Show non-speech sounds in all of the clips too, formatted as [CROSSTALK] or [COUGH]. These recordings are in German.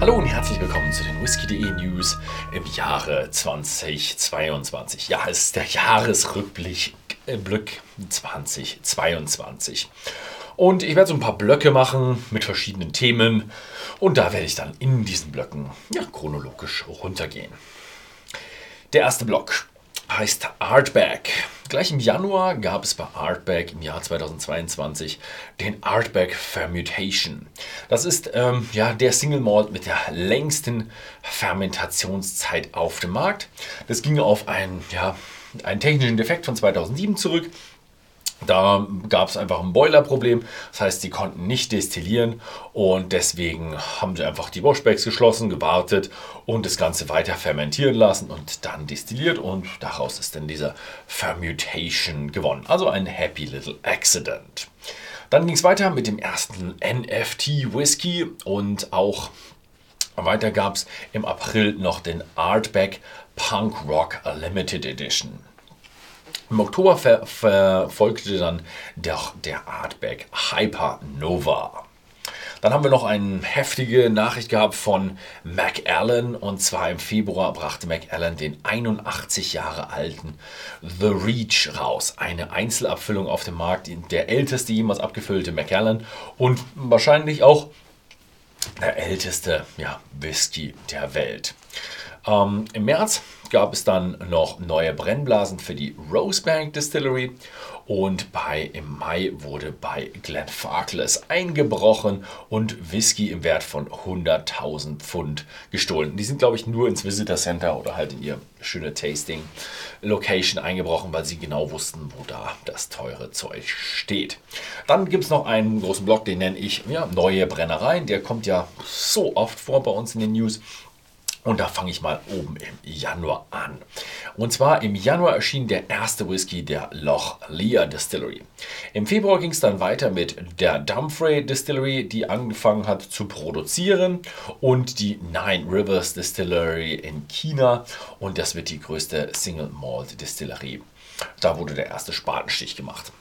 Hallo und herzlich willkommen zu den Whisky.de News im Jahre 2022. Ja, es ist der Jahresrückblick äh, 2022. Und ich werde so ein paar Blöcke machen mit verschiedenen Themen und da werde ich dann in diesen Blöcken ja, chronologisch runtergehen. Der erste Block heißt Artback. Gleich im Januar gab es bei Artback im Jahr 2022 den Artback Fermentation. Das ist ähm, ja, der Single Malt mit der längsten Fermentationszeit auf dem Markt. Das ging auf einen, ja, einen technischen Defekt von 2007 zurück. Da gab es einfach ein Boilerproblem, das heißt, sie konnten nicht destillieren und deswegen haben sie einfach die Washbacks geschlossen, gewartet und das Ganze weiter fermentieren lassen und dann destilliert und daraus ist dann dieser Fermutation gewonnen. Also ein Happy Little Accident. Dann ging es weiter mit dem ersten NFT Whisky und auch weiter gab es im April noch den Artback Punk Rock Limited Edition. Im Oktober ver verfolgte dann der, der Artback Hypernova. Dann haben wir noch eine heftige Nachricht gehabt von McAllen und zwar im Februar brachte McAllen den 81 Jahre alten The Reach raus. Eine Einzelabfüllung auf dem Markt, der älteste jemals abgefüllte McAllen und wahrscheinlich auch der älteste ja, Whisky der Welt. Ähm, Im März gab es dann noch neue Brennblasen für die Rosebank Distillery und bei, im Mai wurde bei Glenfarclas eingebrochen und Whisky im Wert von 100.000 Pfund gestohlen. Die sind, glaube ich, nur ins Visitor Center oder halt in ihr schöne Tasting Location eingebrochen, weil sie genau wussten, wo da das teure Zeug steht. Dann gibt es noch einen großen Block, den nenne ich ja, Neue Brennereien. Der kommt ja so oft vor bei uns in den News. Und da fange ich mal oben im Januar an. Und zwar im Januar erschien der erste Whisky der Loch Lear Distillery. Im Februar ging es dann weiter mit der Dumfries Distillery, die angefangen hat zu produzieren und die Nine Rivers Distillery in China. Und das wird die größte Single Malt Distillerie. Da wurde der erste Spatenstich gemacht.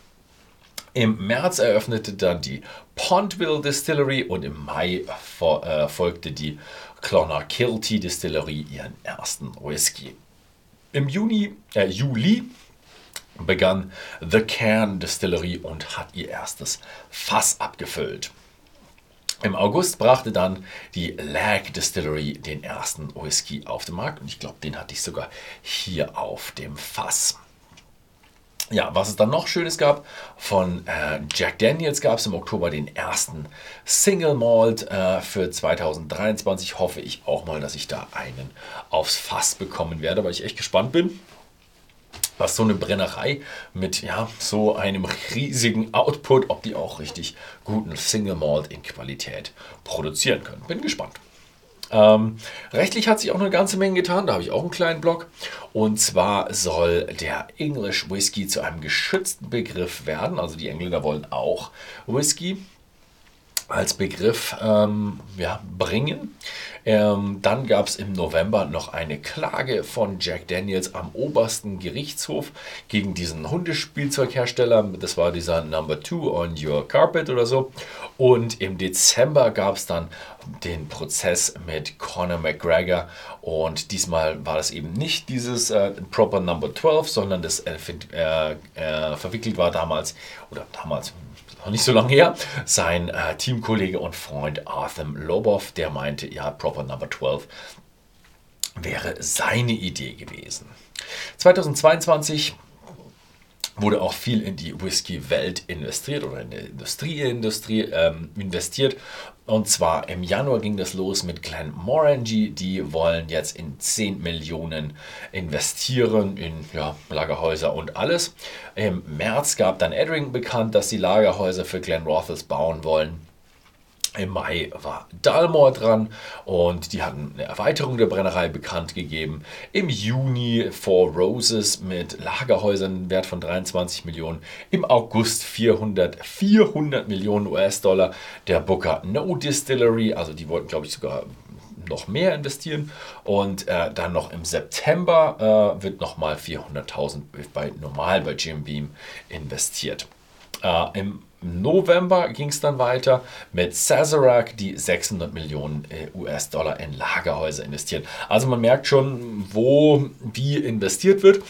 Im März eröffnete dann die Pontville Distillery und im Mai äh, folgte die Clonakilty Distillery ihren ersten Whisky. Im Juni, äh, Juli begann The Cairn Distillery und hat ihr erstes Fass abgefüllt. Im August brachte dann die Lag Distillery den ersten Whisky auf den Markt und ich glaube, den hatte ich sogar hier auf dem Fass. Ja, was es dann noch Schönes gab, von äh, Jack Daniels gab es im Oktober den ersten Single Malt äh, für 2023. Hoffe ich auch mal, dass ich da einen aufs Fass bekommen werde, weil ich echt gespannt bin, was so eine Brennerei mit ja, so einem riesigen Output, ob die auch richtig guten Single Malt in Qualität produzieren können. Bin gespannt. Ähm, rechtlich hat sich auch eine ganze Menge getan, da habe ich auch einen kleinen Blog. Und zwar soll der English Whisky zu einem geschützten Begriff werden. Also die Engländer wollen auch Whisky als Begriff ähm, ja, bringen. Ähm, dann gab es im November noch eine Klage von Jack Daniels am obersten Gerichtshof gegen diesen Hundespielzeughersteller. Das war dieser Number Two on Your Carpet oder so. Und im Dezember gab es dann den Prozess mit Conor McGregor. Und diesmal war das eben nicht dieses äh, Proper Number 12, sondern das äh, äh, verwickelt war damals, oder damals, noch nicht so lange her, sein äh, Teamkollege und Freund Arthur Lobov, der meinte, ja, Proper Number 12 wäre seine Idee gewesen. 2022 wurde auch viel in die Whisky-Welt investiert oder in die Industrieindustrie ähm, investiert. Und zwar im Januar ging das los mit Glenmorangie. Die wollen jetzt in 10 Millionen investieren in ja, Lagerhäuser und alles. Im März gab dann Edring bekannt, dass sie Lagerhäuser für Glen Rothels bauen wollen. Im Mai war Dalmor dran und die hatten eine Erweiterung der Brennerei bekannt gegeben. Im Juni Four Roses mit Lagerhäusern Wert von 23 Millionen. Im August 400, 400 Millionen US-Dollar der Booker No Distillery. Also die wollten, glaube ich, sogar noch mehr investieren. Und äh, dann noch im September äh, wird nochmal 400.000 bei normal bei Jim Beam investiert. Äh, Im November ging es dann weiter mit Sazerac, die 600 Millionen äh, US-Dollar in Lagerhäuser investieren. Also man merkt schon, wo wie investiert wird.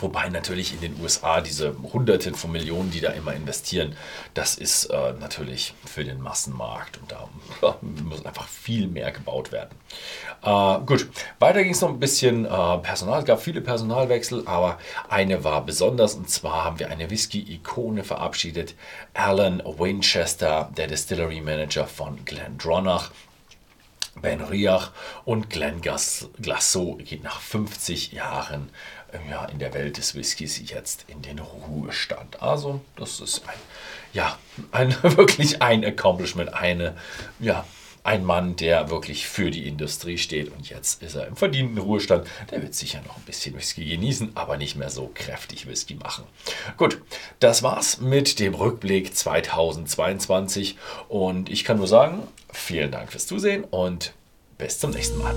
Wobei natürlich in den USA diese Hunderte von Millionen, die da immer investieren, das ist äh, natürlich für den Massenmarkt und da ja, muss einfach viel mehr gebaut werden. Äh, gut, weiter ging es noch ein bisschen äh, Personal. Es gab viele Personalwechsel, aber eine war besonders und zwar haben wir eine Whisky-Ikone verabschiedet. Alan Winchester, der Distillery Manager von Glendronach. Ben Riach und Glenn Glasso geht nach 50 Jahren ja, in der Welt des Whiskys jetzt in den Ruhestand. Also das ist ein, ja, ein, [LAUGHS] wirklich ein Accomplishment, eine, ja, ein Mann, der wirklich für die Industrie steht und jetzt ist er im verdienten Ruhestand. Der wird sicher noch ein bisschen Whisky genießen, aber nicht mehr so kräftig Whisky machen. Gut, das war's mit dem Rückblick 2022 und ich kann nur sagen, vielen Dank fürs Zusehen und bis zum nächsten Mal.